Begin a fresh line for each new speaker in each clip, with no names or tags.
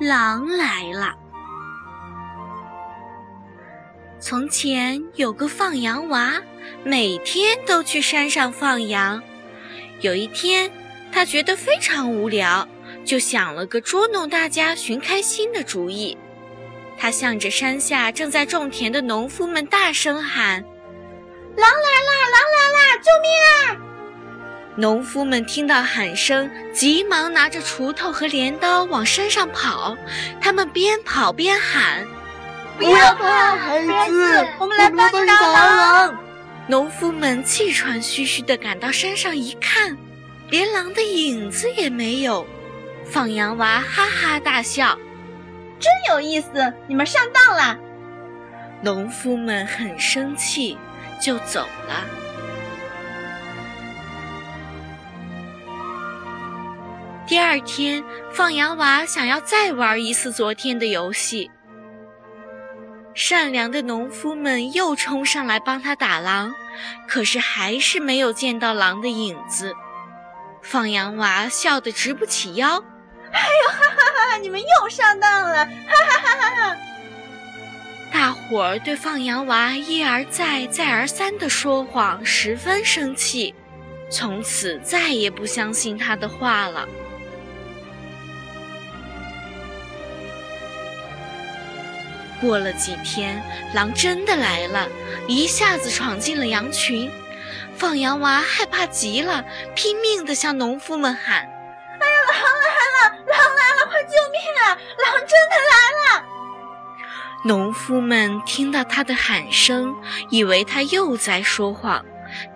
狼来了。从前有个放羊娃，每天都去山上放羊。有一天，他觉得非常无聊，就想了个捉弄大家、寻开心的主意。他向着山下正在种田的农夫们大声喊：“
狼来啦！狼来啦！救命啊！”
农夫们听到喊声，急忙拿着锄头和镰刀往山上跑。他们边跑边喊：“
不要怕，孩子，我们来帮你打狼！”
农夫们气喘吁吁地赶到山上一看，连狼的影子也没有。放羊娃哈哈大笑：“
真有意思，你们上当了！”
农夫们很生气，就走了。第二天，放羊娃想要再玩一次昨天的游戏。善良的农夫们又冲上来帮他打狼，可是还是没有见到狼的影子。放羊娃笑得直不起腰：“
哎呦，你们又上当了！哈哈哈哈哈！”
大伙儿对放羊娃一而再、再而三的说谎十分生气，从此再也不相信他的话了。过了几天，狼真的来了，一下子闯进了羊群。放羊娃害怕极了，拼命地向农夫们喊：“
哎呀，狼来了！狼来救命啊！狼真的来了！”
农夫们听到他的喊声，以为他又在说谎，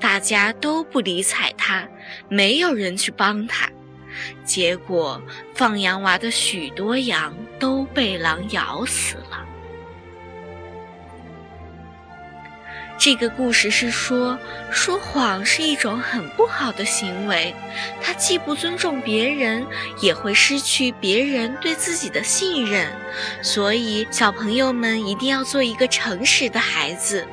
大家都不理睬他，没有人去帮他。结果，放羊娃的许多羊都被狼咬死了。这个故事是说，说谎是一种很不好的行为，它既不尊重别人，也会失去别人对自己的信任。所以，小朋友们一定要做一个诚实的孩子。